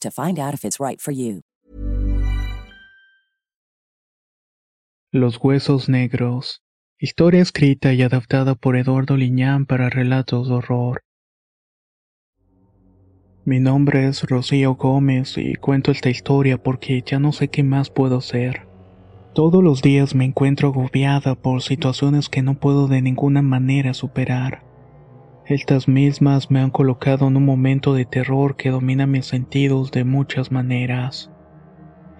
to find out if it's right for you. Los Huesos Negros. Historia escrita y adaptada por Eduardo Liñán para relatos de horror. Mi nombre es Rocío Gómez y cuento esta historia porque ya no sé qué más puedo hacer. Todos los días me encuentro agobiada por situaciones que no puedo de ninguna manera superar. Estas mismas me han colocado en un momento de terror que domina mis sentidos de muchas maneras.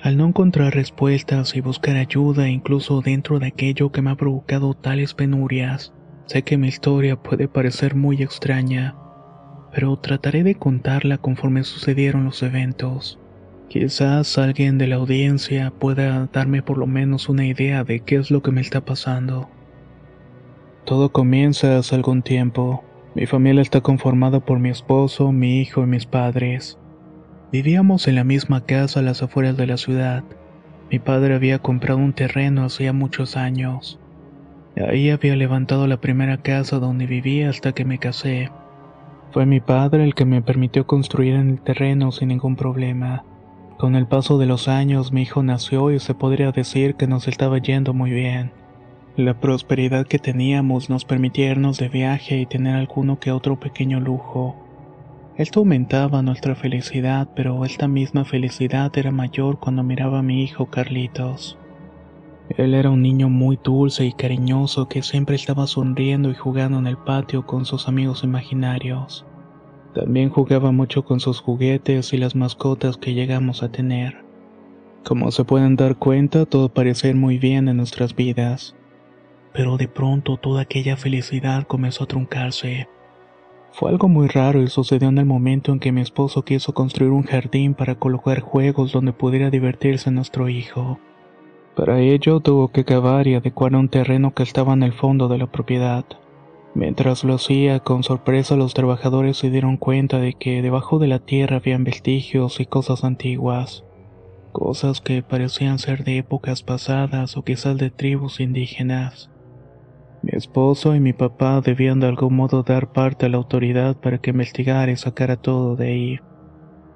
Al no encontrar respuestas y buscar ayuda incluso dentro de aquello que me ha provocado tales penurias, sé que mi historia puede parecer muy extraña, pero trataré de contarla conforme sucedieron los eventos. Quizás alguien de la audiencia pueda darme por lo menos una idea de qué es lo que me está pasando. Todo comienza hace algún tiempo. Mi familia está conformada por mi esposo, mi hijo y mis padres. Vivíamos en la misma casa a las afueras de la ciudad. Mi padre había comprado un terreno hacía muchos años. Ahí había levantado la primera casa donde vivía hasta que me casé. Fue mi padre el que me permitió construir en el terreno sin ningún problema. Con el paso de los años mi hijo nació y se podría decir que nos estaba yendo muy bien. La prosperidad que teníamos nos permitía irnos de viaje y tener alguno que otro pequeño lujo. Esto aumentaba nuestra felicidad, pero esta misma felicidad era mayor cuando miraba a mi hijo Carlitos. Él era un niño muy dulce y cariñoso que siempre estaba sonriendo y jugando en el patio con sus amigos imaginarios. También jugaba mucho con sus juguetes y las mascotas que llegamos a tener. Como se pueden dar cuenta, todo parecía muy bien en nuestras vidas pero de pronto toda aquella felicidad comenzó a truncarse. Fue algo muy raro y sucedió en el momento en que mi esposo quiso construir un jardín para colocar juegos donde pudiera divertirse nuestro hijo. Para ello tuvo que cavar y adecuar un terreno que estaba en el fondo de la propiedad. Mientras lo hacía, con sorpresa los trabajadores se dieron cuenta de que debajo de la tierra habían vestigios y cosas antiguas. Cosas que parecían ser de épocas pasadas o quizás de tribus indígenas. Mi esposo y mi papá debían de algún modo dar parte a la autoridad para que investigara y sacara todo de ahí.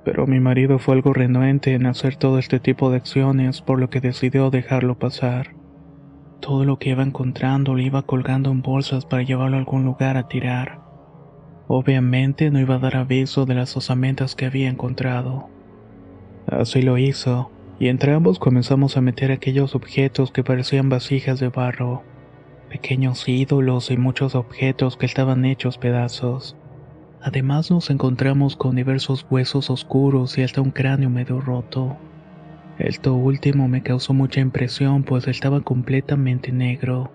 Pero mi marido fue algo renuente en hacer todo este tipo de acciones, por lo que decidió dejarlo pasar. Todo lo que iba encontrando lo iba colgando en bolsas para llevarlo a algún lugar a tirar. Obviamente no iba a dar aviso de las osamentas que había encontrado. Así lo hizo, y entre ambos comenzamos a meter aquellos objetos que parecían vasijas de barro pequeños ídolos y muchos objetos que estaban hechos pedazos. Además nos encontramos con diversos huesos oscuros y hasta un cráneo medio roto. Esto último me causó mucha impresión pues estaba completamente negro.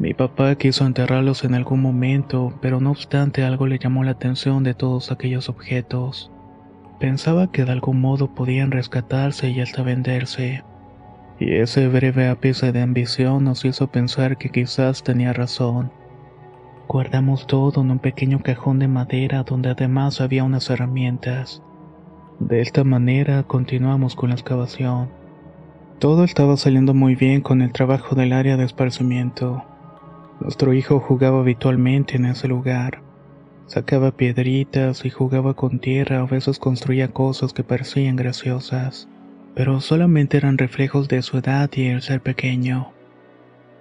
Mi papá quiso enterrarlos en algún momento, pero no obstante algo le llamó la atención de todos aquellos objetos. Pensaba que de algún modo podían rescatarse y hasta venderse y ese breve ápice de ambición nos hizo pensar que quizás tenía razón. Guardamos todo en un pequeño cajón de madera donde además había unas herramientas. De esta manera continuamos con la excavación. Todo estaba saliendo muy bien con el trabajo del área de esparcimiento. Nuestro hijo jugaba habitualmente en ese lugar. Sacaba piedritas y jugaba con tierra, a veces construía cosas que parecían graciosas pero solamente eran reflejos de su edad y el ser pequeño.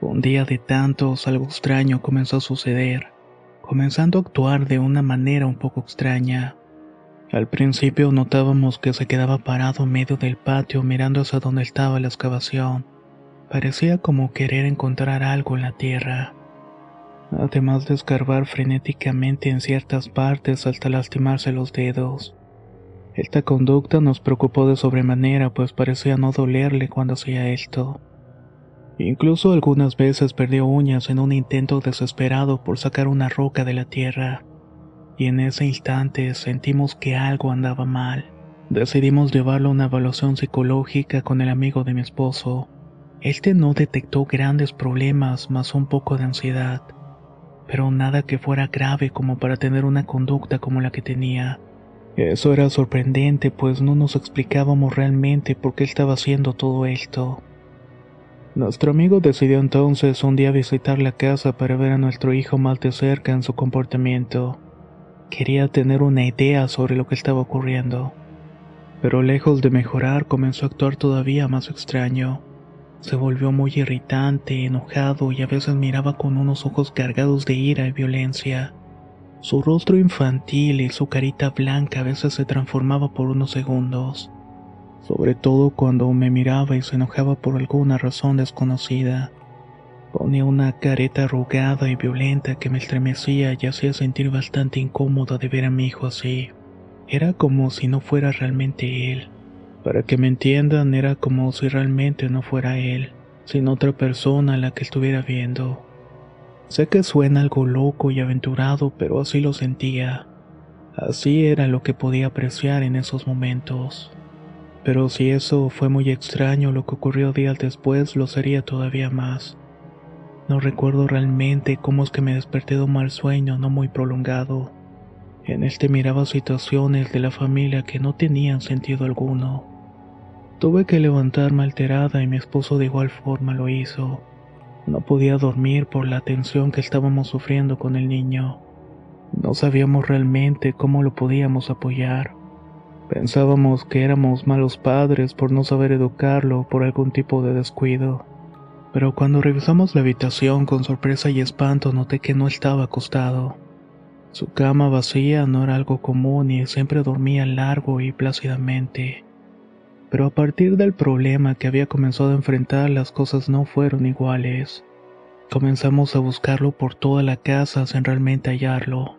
Un día de tantos algo extraño comenzó a suceder, comenzando a actuar de una manera un poco extraña. Al principio notábamos que se quedaba parado en medio del patio mirando hacia donde estaba la excavación. Parecía como querer encontrar algo en la tierra. Además de escarbar frenéticamente en ciertas partes hasta lastimarse los dedos. Esta conducta nos preocupó de sobremanera pues parecía no dolerle cuando hacía esto. Incluso algunas veces perdió uñas en un intento desesperado por sacar una roca de la tierra y en ese instante sentimos que algo andaba mal. Decidimos llevarlo a una evaluación psicológica con el amigo de mi esposo. Este no detectó grandes problemas más un poco de ansiedad, pero nada que fuera grave como para tener una conducta como la que tenía. Eso era sorprendente pues no nos explicábamos realmente por qué estaba haciendo todo esto. Nuestro amigo decidió entonces un día visitar la casa para ver a nuestro hijo más de cerca en su comportamiento. Quería tener una idea sobre lo que estaba ocurriendo. Pero lejos de mejorar, comenzó a actuar todavía más extraño. Se volvió muy irritante, enojado y a veces miraba con unos ojos cargados de ira y violencia. Su rostro infantil y su carita blanca a veces se transformaba por unos segundos, sobre todo cuando me miraba y se enojaba por alguna razón desconocida. Ponía una careta arrugada y violenta que me estremecía y hacía sentir bastante incómoda de ver a mi hijo así. Era como si no fuera realmente él. Para que me entiendan, era como si realmente no fuera él, sino otra persona a la que estuviera viendo. Sé que suena algo loco y aventurado, pero así lo sentía. Así era lo que podía apreciar en esos momentos. Pero si eso fue muy extraño, lo que ocurrió días después lo sería todavía más. No recuerdo realmente cómo es que me desperté de un mal sueño no muy prolongado. En este miraba situaciones de la familia que no tenían sentido alguno. Tuve que levantarme alterada y mi esposo de igual forma lo hizo. No podía dormir por la tensión que estábamos sufriendo con el niño. No sabíamos realmente cómo lo podíamos apoyar. Pensábamos que éramos malos padres por no saber educarlo por algún tipo de descuido pero cuando revisamos la habitación con sorpresa y espanto noté que no estaba acostado. Su cama vacía no era algo común y siempre dormía largo y plácidamente. Pero a partir del problema que había comenzado a enfrentar las cosas no fueron iguales. Comenzamos a buscarlo por toda la casa sin realmente hallarlo,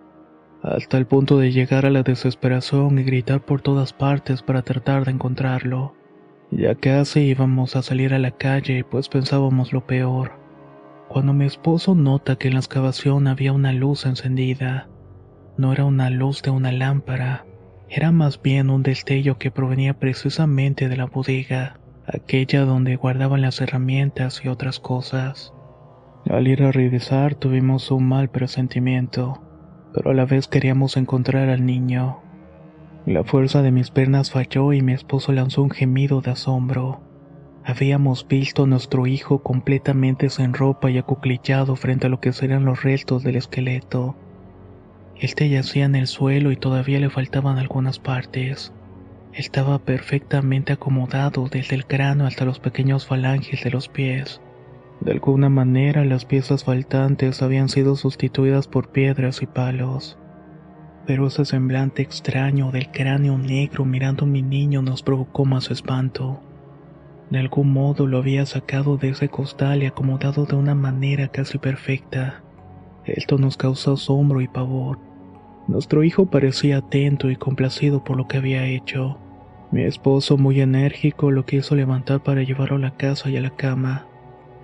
hasta el punto de llegar a la desesperación y gritar por todas partes para tratar de encontrarlo. Ya casi íbamos a salir a la calle, pues pensábamos lo peor. Cuando mi esposo nota que en la excavación había una luz encendida, no era una luz de una lámpara, era más bien un destello que provenía precisamente de la bodega, aquella donde guardaban las herramientas y otras cosas. Al ir a revisar tuvimos un mal presentimiento, pero a la vez queríamos encontrar al niño. La fuerza de mis piernas falló y mi esposo lanzó un gemido de asombro. Habíamos visto a nuestro hijo completamente sin ropa y acuclillado frente a lo que serían los restos del esqueleto. Este yacía en el suelo y todavía le faltaban algunas partes. Estaba perfectamente acomodado desde el cráneo hasta los pequeños falanges de los pies. De alguna manera las piezas faltantes habían sido sustituidas por piedras y palos pero ese semblante extraño del cráneo negro mirando a mi niño nos provocó más espanto. De algún modo lo había sacado de ese costal y acomodado de una manera casi perfecta. Esto nos causó asombro y pavor. Nuestro hijo parecía atento y complacido por lo que había hecho. Mi esposo, muy enérgico, lo quiso levantar para llevarlo a la casa y a la cama.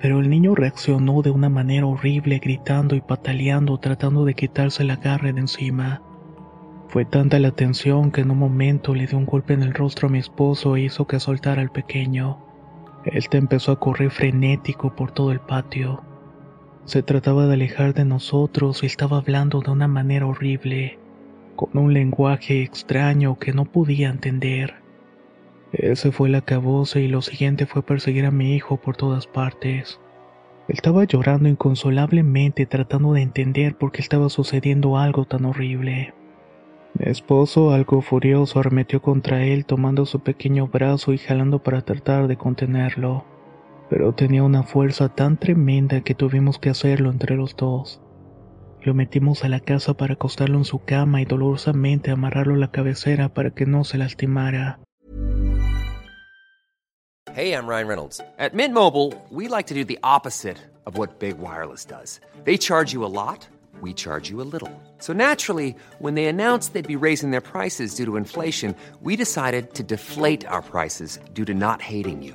Pero el niño reaccionó de una manera horrible, gritando y pataleando, tratando de quitarse la garra de encima. Fue tanta la tensión que en un momento le dio un golpe en el rostro a mi esposo e hizo que soltara al pequeño. Este empezó a correr frenético por todo el patio. Se trataba de alejar de nosotros y estaba hablando de una manera horrible, con un lenguaje extraño que no podía entender. Ese fue el acabose y lo siguiente fue perseguir a mi hijo por todas partes. Estaba llorando inconsolablemente tratando de entender por qué estaba sucediendo algo tan horrible. Mi esposo, algo furioso, arremetió contra él tomando su pequeño brazo y jalando para tratar de contenerlo. Pero tenía una fuerza tan tremenda que tuvimos que hacerlo entre los dos. Lo metimos a la casa para acostarlo en su cama y dolorosamente amarrarlo a la cabecera para que no se lastimara. Hey, I'm Ryan Reynolds. At Mint Mobile, we like to do the opposite of what Big Wireless does. They charge you a lot, we charge you a little. So naturally, when they announced they'd be raising their prices due to inflation, we decided to deflate our prices due to not hating you.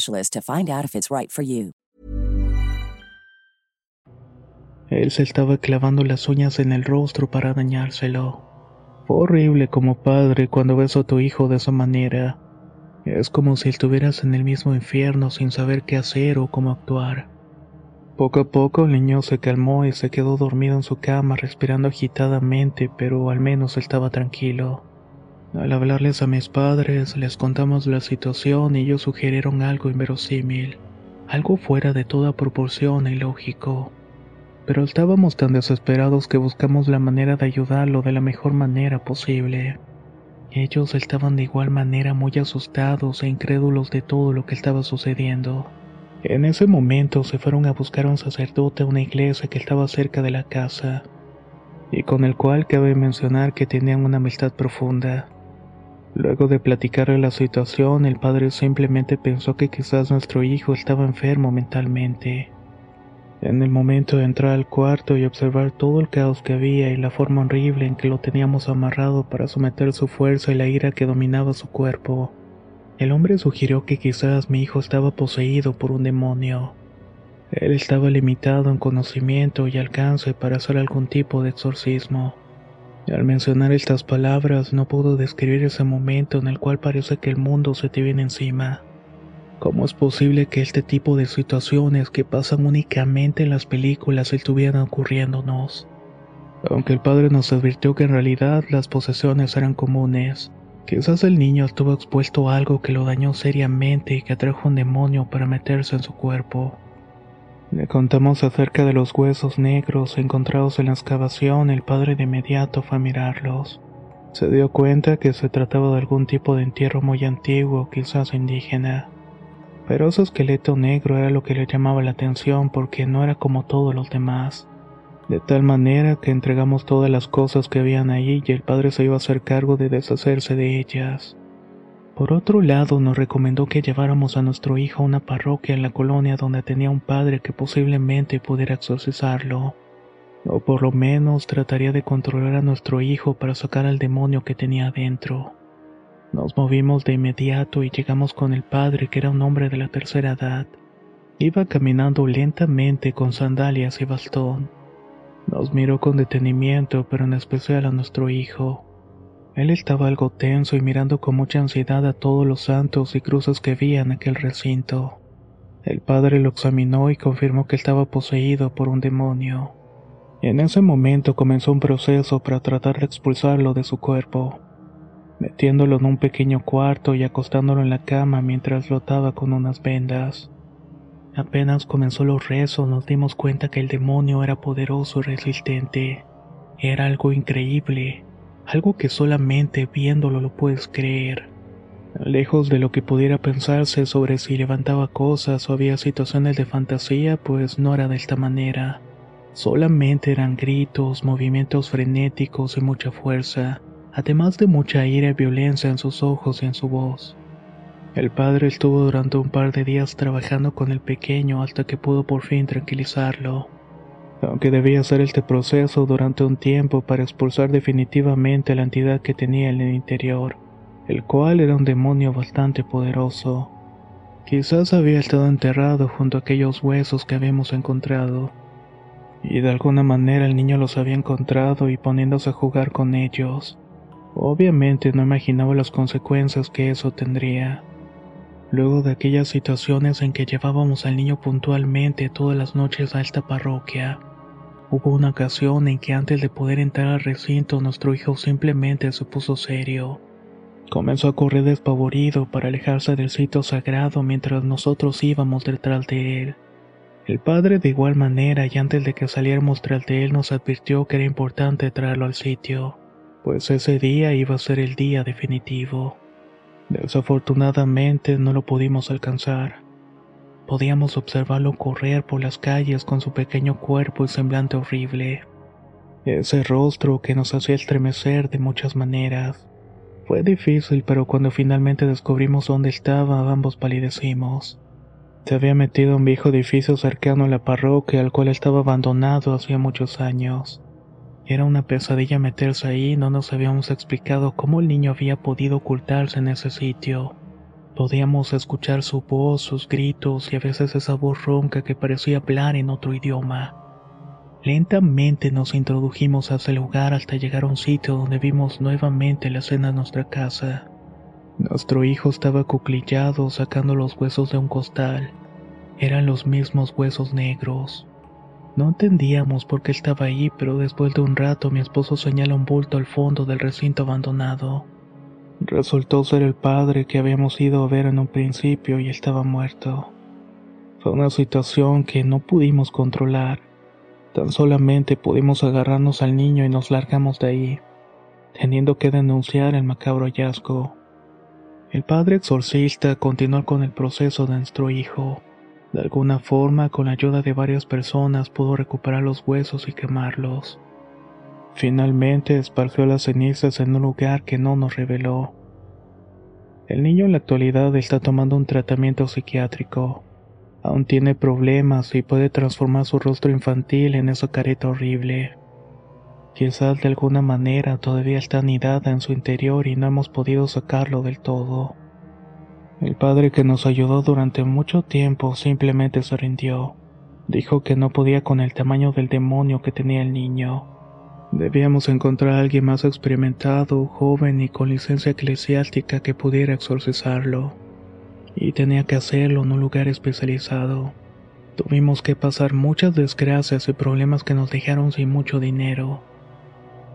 to find out if it's right for you. Él se estaba clavando las uñas en el rostro para dañárselo. Fue horrible como padre cuando ves a tu hijo de esa manera. Es como si estuvieras en el mismo infierno sin saber qué hacer o cómo actuar. Poco a poco el niño se calmó y se quedó dormido en su cama respirando agitadamente, pero al menos estaba tranquilo. Al hablarles a mis padres, les contamos la situación y ellos sugirieron algo inverosímil, algo fuera de toda proporción y lógico. Pero estábamos tan desesperados que buscamos la manera de ayudarlo de la mejor manera posible. Ellos estaban de igual manera muy asustados e incrédulos de todo lo que estaba sucediendo. En ese momento se fueron a buscar a un sacerdote a una iglesia que estaba cerca de la casa, y con el cual cabe mencionar que tenían una amistad profunda. Luego de platicarle la situación, el padre simplemente pensó que quizás nuestro hijo estaba enfermo mentalmente. En el momento de entrar al cuarto y observar todo el caos que había y la forma horrible en que lo teníamos amarrado para someter su fuerza y la ira que dominaba su cuerpo, el hombre sugirió que quizás mi hijo estaba poseído por un demonio. Él estaba limitado en conocimiento y alcance para hacer algún tipo de exorcismo. Al mencionar estas palabras no puedo describir ese momento en el cual parece que el mundo se te viene encima. ¿Cómo es posible que este tipo de situaciones que pasan únicamente en las películas estuvieran ocurriéndonos? Aunque el padre nos advirtió que en realidad las posesiones eran comunes, quizás el niño estuvo expuesto a algo que lo dañó seriamente y que atrajo un demonio para meterse en su cuerpo. Le contamos acerca de los huesos negros encontrados en la excavación el padre de inmediato fue a mirarlos. Se dio cuenta que se trataba de algún tipo de entierro muy antiguo, quizás indígena. Pero ese esqueleto negro era lo que le llamaba la atención porque no era como todos los demás. De tal manera que entregamos todas las cosas que habían ahí y el padre se iba a hacer cargo de deshacerse de ellas. Por otro lado, nos recomendó que lleváramos a nuestro hijo a una parroquia en la colonia donde tenía un padre que posiblemente pudiera exorcizarlo. O por lo menos trataría de controlar a nuestro hijo para sacar al demonio que tenía adentro. Nos movimos de inmediato y llegamos con el padre que era un hombre de la tercera edad. Iba caminando lentamente con sandalias y bastón. Nos miró con detenimiento, pero en especial a nuestro hijo. Él estaba algo tenso y mirando con mucha ansiedad a todos los santos y cruces que había en aquel recinto. El padre lo examinó y confirmó que estaba poseído por un demonio. En ese momento comenzó un proceso para tratar de expulsarlo de su cuerpo, metiéndolo en un pequeño cuarto y acostándolo en la cama mientras lo ataba con unas vendas. Apenas comenzó los rezos nos dimos cuenta que el demonio era poderoso y resistente. Era algo increíble algo que solamente viéndolo lo puedes creer. Lejos de lo que pudiera pensarse sobre si levantaba cosas o había situaciones de fantasía, pues no era de esta manera. Solamente eran gritos, movimientos frenéticos y mucha fuerza, además de mucha ira y violencia en sus ojos y en su voz. El padre estuvo durante un par de días trabajando con el pequeño hasta que pudo por fin tranquilizarlo. Aunque debía hacer este proceso durante un tiempo para expulsar definitivamente la entidad que tenía en el interior, el cual era un demonio bastante poderoso. Quizás había estado enterrado junto a aquellos huesos que habíamos encontrado. Y de alguna manera el niño los había encontrado y poniéndose a jugar con ellos. Obviamente no imaginaba las consecuencias que eso tendría. Luego de aquellas situaciones en que llevábamos al niño puntualmente todas las noches a esta parroquia, hubo una ocasión en que antes de poder entrar al recinto nuestro hijo simplemente se puso serio. Comenzó a correr despavorido para alejarse del sitio sagrado mientras nosotros íbamos detrás de él. El padre de igual manera y antes de que saliéramos tras de él nos advirtió que era importante traerlo al sitio, pues ese día iba a ser el día definitivo. Desafortunadamente no lo pudimos alcanzar. Podíamos observarlo correr por las calles con su pequeño cuerpo y semblante horrible. Ese rostro que nos hacía estremecer de muchas maneras. Fue difícil, pero cuando finalmente descubrimos dónde estaba, ambos palidecimos. Se había metido en un viejo edificio cercano a la parroquia, al cual estaba abandonado hacía muchos años. Era una pesadilla meterse ahí no nos habíamos explicado cómo el niño había podido ocultarse en ese sitio. Podíamos escuchar su voz, sus gritos y a veces esa voz ronca que parecía hablar en otro idioma. Lentamente nos introdujimos a ese lugar hasta llegar a un sitio donde vimos nuevamente la escena de nuestra casa. Nuestro hijo estaba cuclillado sacando los huesos de un costal. Eran los mismos huesos negros. No entendíamos por qué estaba ahí, pero después de un rato mi esposo señala un bulto al fondo del recinto abandonado. Resultó ser el padre que habíamos ido a ver en un principio y estaba muerto. Fue una situación que no pudimos controlar. Tan solamente pudimos agarrarnos al niño y nos largamos de ahí, teniendo que denunciar el macabro hallazgo. El padre exorcista continuó con el proceso de nuestro hijo. De alguna forma, con la ayuda de varias personas, pudo recuperar los huesos y quemarlos. Finalmente esparció las cenizas en un lugar que no nos reveló. El niño en la actualidad está tomando un tratamiento psiquiátrico. Aún tiene problemas y puede transformar su rostro infantil en esa careta horrible. Quizás de alguna manera todavía está anidada en su interior y no hemos podido sacarlo del todo. El padre que nos ayudó durante mucho tiempo simplemente se rindió. Dijo que no podía con el tamaño del demonio que tenía el niño. Debíamos encontrar a alguien más experimentado, joven y con licencia eclesiástica que pudiera exorcizarlo. Y tenía que hacerlo en un lugar especializado. Tuvimos que pasar muchas desgracias y problemas que nos dejaron sin mucho dinero.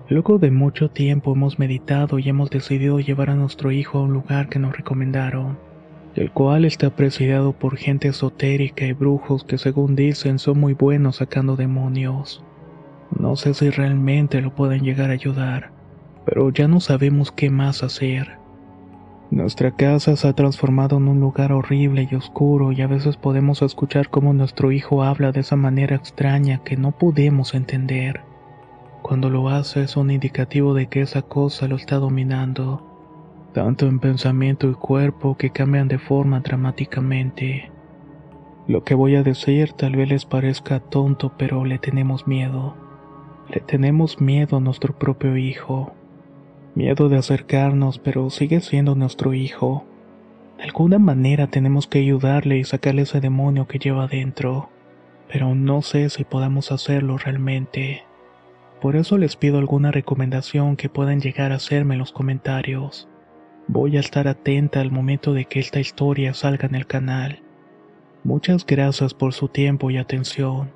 Luego de mucho tiempo hemos meditado y hemos decidido llevar a nuestro hijo a un lugar que nos recomendaron el cual está presidido por gente esotérica y brujos que según dicen son muy buenos sacando demonios. No sé si realmente lo pueden llegar a ayudar, pero ya no sabemos qué más hacer. Nuestra casa se ha transformado en un lugar horrible y oscuro y a veces podemos escuchar cómo nuestro hijo habla de esa manera extraña que no podemos entender. Cuando lo hace es un indicativo de que esa cosa lo está dominando tanto en pensamiento y cuerpo que cambian de forma dramáticamente. Lo que voy a decir tal vez les parezca tonto, pero le tenemos miedo. Le tenemos miedo a nuestro propio hijo. Miedo de acercarnos, pero sigue siendo nuestro hijo. De alguna manera tenemos que ayudarle y sacarle ese demonio que lleva dentro, pero no sé si podamos hacerlo realmente. Por eso les pido alguna recomendación que puedan llegar a hacerme en los comentarios. Voy a estar atenta al momento de que esta historia salga en el canal. Muchas gracias por su tiempo y atención.